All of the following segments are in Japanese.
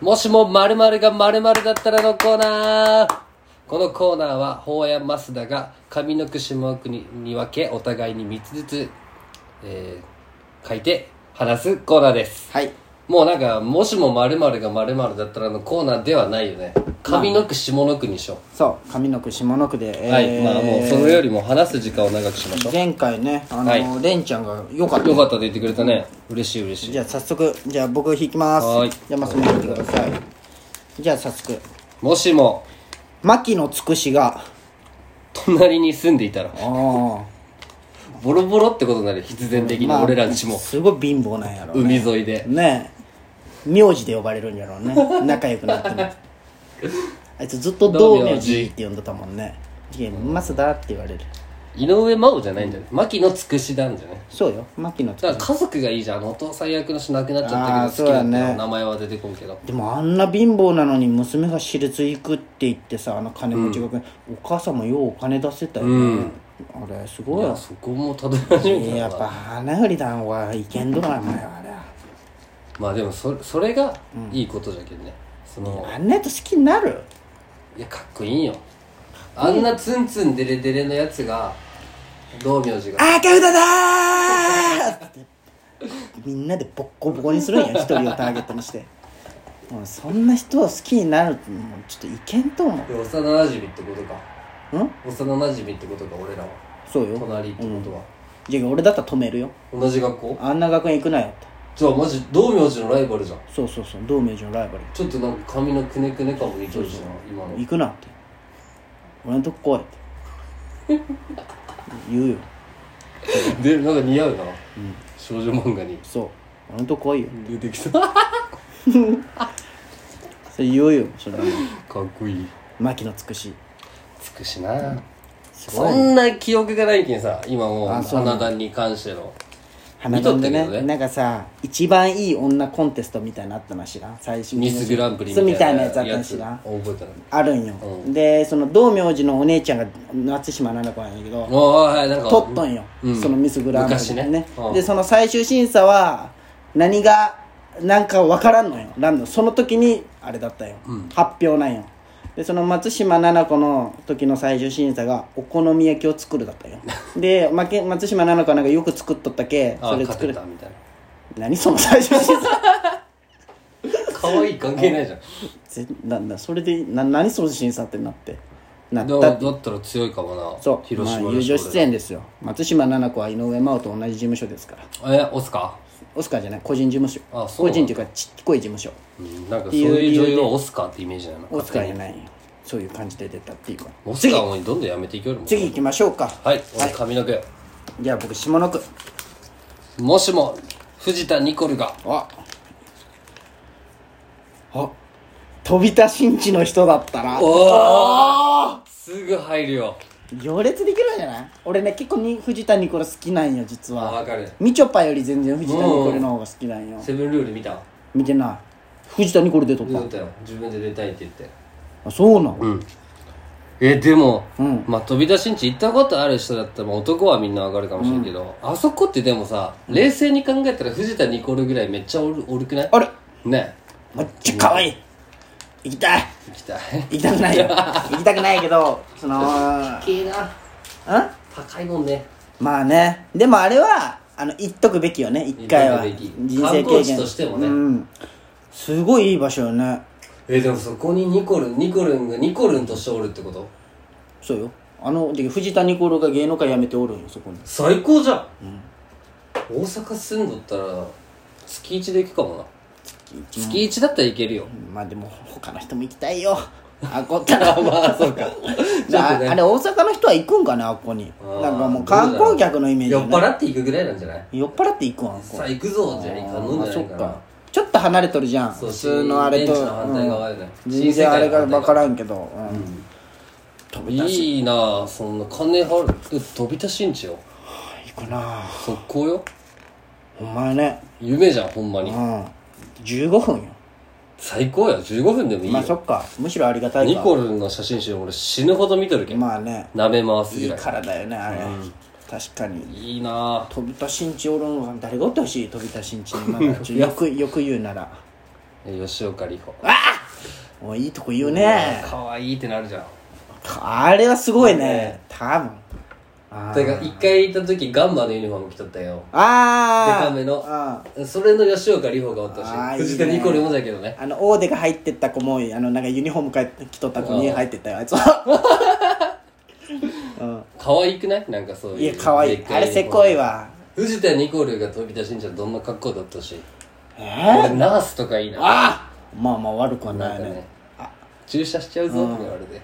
もしも〇〇が〇〇だったらのコーナーこのコーナーは、法や増田が上の句下の句にに分け、お互いに3つずつ、えー書いて話すコーナーです。はいもうなんか、もしも〇〇が〇〇だったらのコーナーではないよね。上の句下の句にしよそう上の句下の句で、う。はい。まあもう、それよりも話す時間を長くしましょう。前回ねあの、はいレンちゃんがよかったよかったと言ってくれたね。嬉しい嬉しい。じゃあ早速じゃあ僕引きますはいじゃあマスも引いてくださいじゃあ早速もしも、牧野つくしが隣に住んでいたら、ああボロボロってことになる。必然的に、俺らんちも。すごい貧乏なんやろ、ね、海沿いで。ねえ名字で呼ばれるんやろうね仲良くなってね あいつずっと道明寺って呼んでたもんね。いやマスだって言われる。井上真央じゃないんじゃない牧野つくしなんじゃないそうよ。牧野つくしだから家族がいいじゃん。あのお父さん役の人亡くなっちゃったけど、好きだったよ。そうやね。名前は出てこんけど。でもあんな貧乏なのに娘が私立行くって言ってさあの金持ちが、お母さんもようお金出せたよね、あれすごいや、そこもたどり始めたのかやっぱ花よりだんはいけんどな前はあれまあでもそそれがいいことじゃけんね、そのあんなやつ好きになる？いやかっこいいよ。あんなツンツンデレデレのやつが道明寺が。赤札だーって。みんなでボッコボコにするんや一人をターゲットにして。もうそんな人を好きになるってもうちょっといけんと思う。で幼馴染ってことか。うん？幼馴染ってことか俺らは。そうよ。隣ってことは、じゃあ俺だったら止めるよ。同じ学校？あんな学園行くなよってじゃあマジ道明寺のライバルじゃん。そうそうそう道明寺のライバル。ちょっとなんか髪のくねくね感も似とるしな今の。行くなって。俺のとこ来いって。言うよ。でなんか似合うな、少女漫画に。そう。俺のとこ来いよ。出てきた。か それ言うよそれはもう。っこいい。牧野つくし。つくしな。すごいそんな記憶がないけんさ今もうあそうな花壇に関しての花壇でねね。なんかさ一番いい女コンテストみたいなのあったの知らん？最終ミスグランプリみたいなややつあったの知らん？覚えてないあるんよ、うでその道明寺のお姉ちゃんが松島菜々子なんやけどおーはいなんか。取っとんよ、うん。そのミスグランプリ昔ね。うん。でその最終審査は何がなんか分からんのよ。ランドその時にあれだったよ、発表なんよでその松島菜々子の時の最終審査がお好み焼きを作るだったよ。で松島菜々子はなんかよく作っとったけ。それ作るてたみたい何その最終審査？な 可愛い関係ないじゃん。ぜなんだそれでな何その審査ってなって。なっだた。だったら強いかもな。そう、広島のまあ、友情出演ですよ。松島菜々子は井上真央と同じ事務所ですから。えオスカオスカーじゃない個人事務所。あそう個人っていうかちっこい事務所。うんなんかそういう女優はオスカーってイメージなの？オスカーじゃない。よそういう感じで出たっていうか。オスカーもどんどんやめていけるも。ん次行きましょうか。はい俺髪の毛じゃあ僕下の句。もしも藤田ニコルが。あ。あ。飛び田新地の人だったら。おおすぐ入るよ行列できるんじゃない？俺ね結構に藤田ニコル好きなんよ実は。あわかる。みちょぱより全然藤田ニコルの方が好きなんよ。セブンルール見た？見てない。藤田ニコル出とった。出たよ。自分で出たいって言って。あそうなの？うん。えでも、うん。まあ飛び出しんち行ったことある人だったらまあ男はみんなわかるかもしれんけど、あそこってでもさ冷静に考えたら藤田ニコルぐらいめっちゃおるおるくない？あれ？ね。めっちゃ可愛い行きたい。行きたい。行きたくないよ。行きたくないけどそのいいな。うん？高いもんね。まあね。でもあれはあの言っとくべきよね。一回は。人生経験。としてもね。うん。すごいいい場所よね。えでもそこにニコルンニコルンがニコルンとしておるってこと？そうよ。あので藤田ニコルが芸能界辞めておるんよそこに。最高じゃん、大阪住んどったら月1で行くかもな月1だったら行けるよ。まあでも他の人も行きたいよ。あっこったらまあそうか。ああれ大阪の人は行くんかねあっこに。なんかもう観光客のイメージ酔っ払って行くぐらいなんじゃない？酔っ払って行くんあっこ。さあ行くぞじゃあ行かんの。んじゃないか。なあそっか。ちょっと離れとるじゃん。普通のあれとベンチの反対側よねうん全然あれが分からんけど、うん。いいなあそんな金払う飛び出しんちよ。行くな速攻よ。お前ね。夢じゃんほんまに。うん15分よ。最高や。15分でもいいよ。まあそっか。むしろありがたいかニコルンの写真集俺死ぬほど見とるけん。まあね。舐め回すいいぐらい。体よねあれ、確かに。いいな。あ飛び田新地おるんは誰がおってほしい飛び田新地にまだちょよくよく言うなら。え吉岡里帆。もういいとこ言うね。可愛いってなるじゃん。あれはすごいね。多分あだから一回行った時ガンマのユニフォーム着とったよ。あー。デカめの。あそれの吉岡里帆がおったしあー藤田いいね。ニコルもだけどね。あの大手が入ってった子もあのなんかユニフォームか着とった子に入ってったよあいつは。うん。可愛くない？なんかそういう。いや可愛い。でっかあれせこいわ。藤田ニコルが飛び出しんじゃんどんな格好だったし。え俺ナースとかいいな。あまあまあ悪くはないんかねあ。注射しちゃうぞって言われて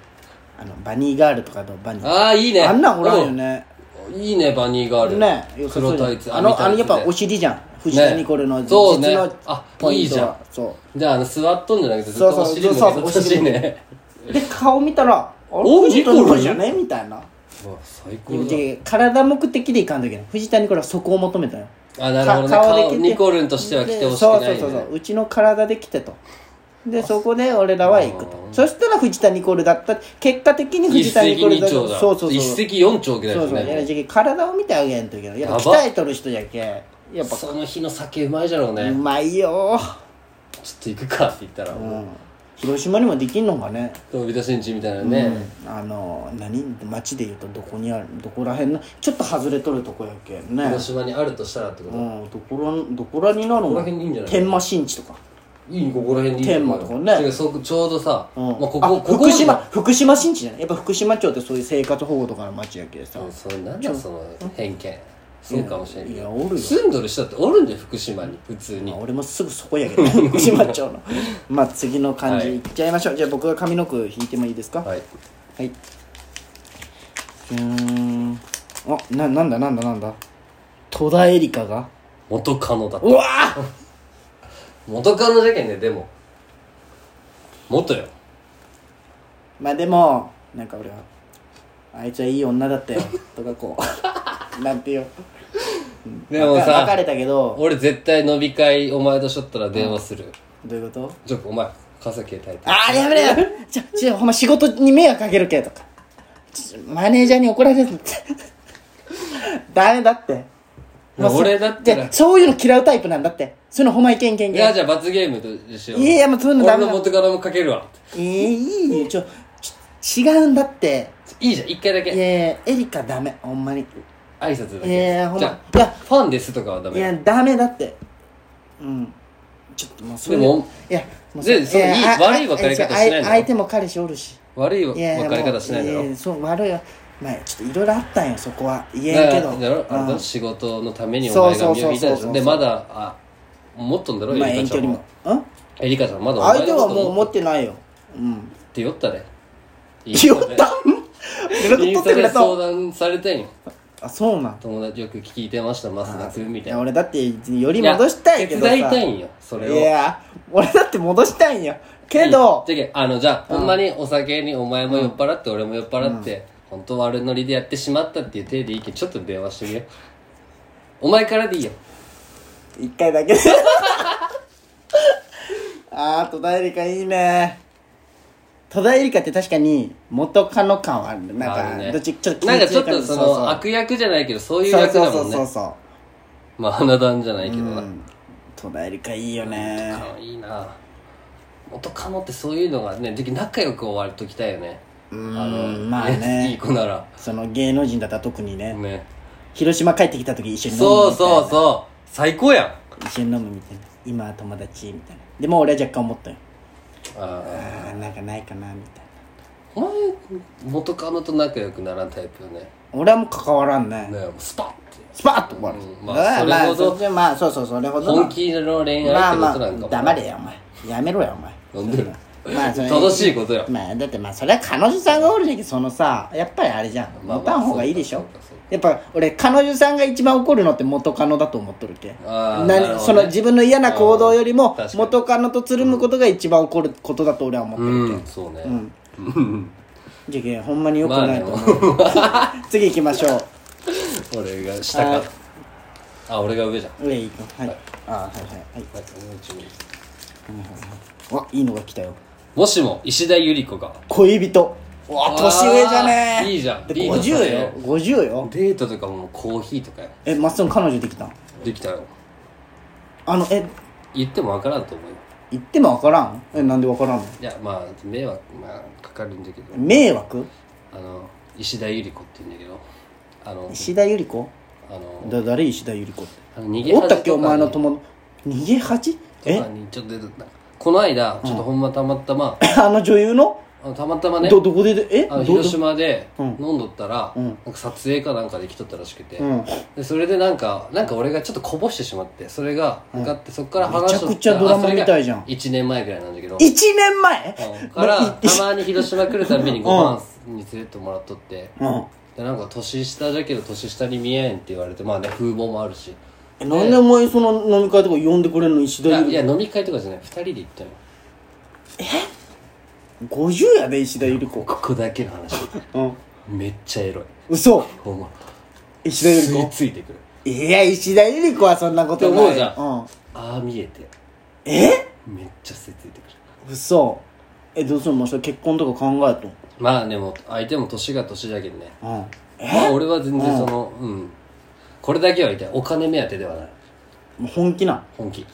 あのバニーガールとかのバニー。ああいいね。あんなんおらんよね。うんいいねバニーガール。ね黒タイツあのあのやっぱお尻じゃん。藤田ニコルの実そうね。のあポイントいいじゃん。は。そう。じゃああの座っとんじゃなくてずっとそうそうお尻向しいね。で顔見たらおニコルルじゃねみたいな。最高だ。で体目的でいかんといけない。藤田ニコルはそこを求めたよ。あなるほど顔ニコルンとしては来てほしくそうないね。そうそうそう。うちの体で来てとでそこで俺らは行くと。うんそしたら藤田ニコルだった。結果的に一藤田ニ石コルだ二鳥だそうそうそう。一石四鳥ぐらいそうそう。体を見てあげんといけない。やっぱ鍛えとる人じゃけ。やっぱ。その日の酒うまいじゃろうね。うまいよ。ちょっと行くかって言ったら。うん。広島にもできんのかね。飛び出しんちみたいなね。うん。あの何？町でいうとどこにある？どこら辺の？ちょっと外れとるとこやけんね。広島にあるとしたらってこと？うん。どこらどこらになるの？辺にいいんじゃない？天満新地とかいいここら辺にいい天満とかね。違うちょうどさうん。まあこあこここ福島福島新地じゃない？やっぱ福島町ってそういう生活保護とかの町やけさ。うんそれなんだその偏見。そうかもしれんけど。いやおるよ。住んどる人っておるんじゃん福島に。普通に。まあ俺もすぐそこやけどね。福島町の。まあ次の漢字はい。いっちゃいましょう、じゃあ僕が上の句引いてもいいですか？はい。はい。うーん。あななんだなんだなんだ？戸田恵梨香が？元カノだった。うわー元カノじゃけんねでも。元よ。まあでもなんか俺はあいつはいい女だったよ とかこうなんていう。でもわか別されたけど。俺絶対飲み会お前としとったら電話する。どういうこと？ちょお前傘携帯あーやめろよちょちょほんま仕事に迷惑かけるけとか。ちょマネージャーに怒られるって。ダメだって俺だったら。じゃあそういうの嫌うタイプなんだって。そういうのほんまいけんけんけん。いやじゃあ罰ゲームとしよういやいやもうそういうのダメだ俺の元カノもかけるわ。えー、いいよ。ちょちょ違うんだって。いいじゃん。一回だけ。いやいやエリカダメ。ほんまに。挨拶だいやいやほんじゃいやあファンですとかはダメ。いやダメだって。うん。ちょっともうそういうでもいやもうでそういいあ悪い別れ方しないのあ相手も彼氏おるし。悪いいやいや別れ方しないだろ。もうややそう悪いよまあちょっといろいろあったんよそこは。言えんけど。だ仕事のためにお前が身を引いたででまだあ持っとんだろまあ遠距離も。うん？エリカちゃんまだ相手はもう思っってないよ。うん。て酔ったで。言った？連絡取ってくインスタで相談されてんよ。あそうなん？友達よく聞いてました。増田君みいたいな。や俺だってより戻したいけどさ。や手伝いたいんよそれを。いや俺だって戻したいんよ。けど。じゃけあのじゃあほんまにお酒にお前も酔っ払って俺も酔っ払って本当悪ノリでやってしまったっていう体でいいけどちょっと電話してみよう。お前からでいいよ。一回だけ。あー戸田恵梨香いいね。戸田恵梨香って確かに元カノ感はあるなんかね。どっちちょっとなんかちょっとそそうそう。の悪役じゃないけどそういうそう役そうそうだもんねそう。そまあ花壇じゃないけどな、ううん。戸田恵梨香いいよね。あいいな。元カノってそういうのがねでき仲良く終わるときたいよねうあのんまあ いいね子なら。その芸能人だったら特にね。ね。広島帰ってきた時一緒に飲むそうみたいな。そうそう最高やん。一緒に飲むみたいな。今は友達みたいな。でも俺は若干思ったよ。あああなんかないかなみたいな。お前元カノと仲良くならんタイプよね。俺はもう関わらんね。ねもうスパッて。スパッと終わる、うんまあそれほど。まあそまあそうそうそれほどの本気の恋愛ってまあまあことなんかも。黙れよお前。やめろよお前。なんで？まあそれ正しいことよ。まあだってまあそれは彼女さんがおるじゃけそのさやっぱりあれじゃん。まあまあ持たん方がいいでしょ？そうかそうか。やっぱ俺彼女さんが一番怒るのって元カノだと思っとるけ？なあーなるほどね。その自分の嫌な行動よりもうん確かに。元カノとつるむことが一番怒ることだと俺は思ってるけ、うんそうね。うん。じゃけほんまに良くないと思う、次行きましょう。俺が下はい。かあ俺が上じゃん。上行くはい、はい。あはいはい。はい。はいもう一枚。わいいのが来たよもしも石田ゆり子が。恋人。うわ年上じゃね。いいじゃん。でリードされ50るよ。50よ。デートとかもコーヒーとかよえまっすぐ彼女できたん？できたよ。あのえ言っても分からんと思うよ。言っても分からん？えなんで分からんの？いやまあ迷惑まあかかるんだけど。迷惑？あの石田ゆり子って言うんだけど。あの石田ゆり子？あのだ誰？石田ゆり子って。あの逃げおったっけ？お前の友逃げ恥？とえかにちょっと出てたこの間ちょっとほんまたまたま あの女優の？あのたまたまね。どどこで？でえ？どあの広島でうん。飲んどったら、うん。なんか撮影かなんかで来とったらしくて、うん。でそれでなんかなんか俺がちょっとこぼしてしまってそれが向かって、そっから話しとっためちゃくちゃドラマみたいじゃん。1年前ぐらいなんだけど。1年前？うん。からたまに広島来るたびにご飯に連れてってもらっとって。うん。でなんか年下じゃけど年下に見えんって言われてまあね風貌もあるしえなんでお前その飲み会とか呼んでくれんの石田ゆりいやいや飲み会とかじゃない。2人で行ったの子50やで石田ゆり子。ここだけの話。うん。めっちゃエロい。嘘。ほんま。石田ゆり吸い子？ついてくる。いや石田ゆり子はそんなことない。って思うじゃん。うん、ああ見えて。え？めっちゃ吸いついてくる。嘘。えどうするの？もうそれ結婚とか考えとん？まあでも相手も年が年だけどね。うん。まあ俺は全然そのうん、これだけは言いたい。お金目当てではない。もう本気なん本気。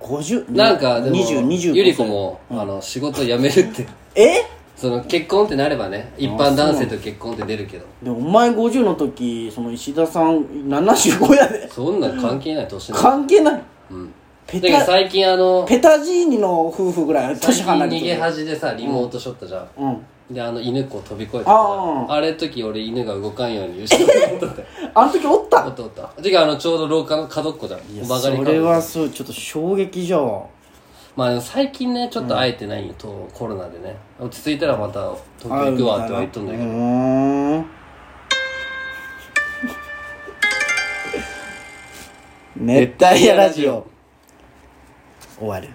50なんかでも20 25ゆり子も、あの仕事辞めるって。え？その結婚ってなればね一般男性と結婚って出るけど。でもお前50の時その石田さん75やで。そんなん関係ない年なん関係ない。うん。ペだけどタ最近あのペタジーニの夫婦ぐらい最近年離れて逃げ恥でさリモートしょったじゃん、うんであの犬こう飛び越えてたああれ時俺犬が動かんように後ろに あの時おった？おったおった。てかあのちょうど廊下の角っこじゃんいや曲がり角それはそうちょっと衝撃じゃわまあでも最近ねちょっと会えてないよ、とコロナでね。落ち着いたらまた東京行くわっては言っとんだけど、うーん。熱帯夜ラジオ。終わる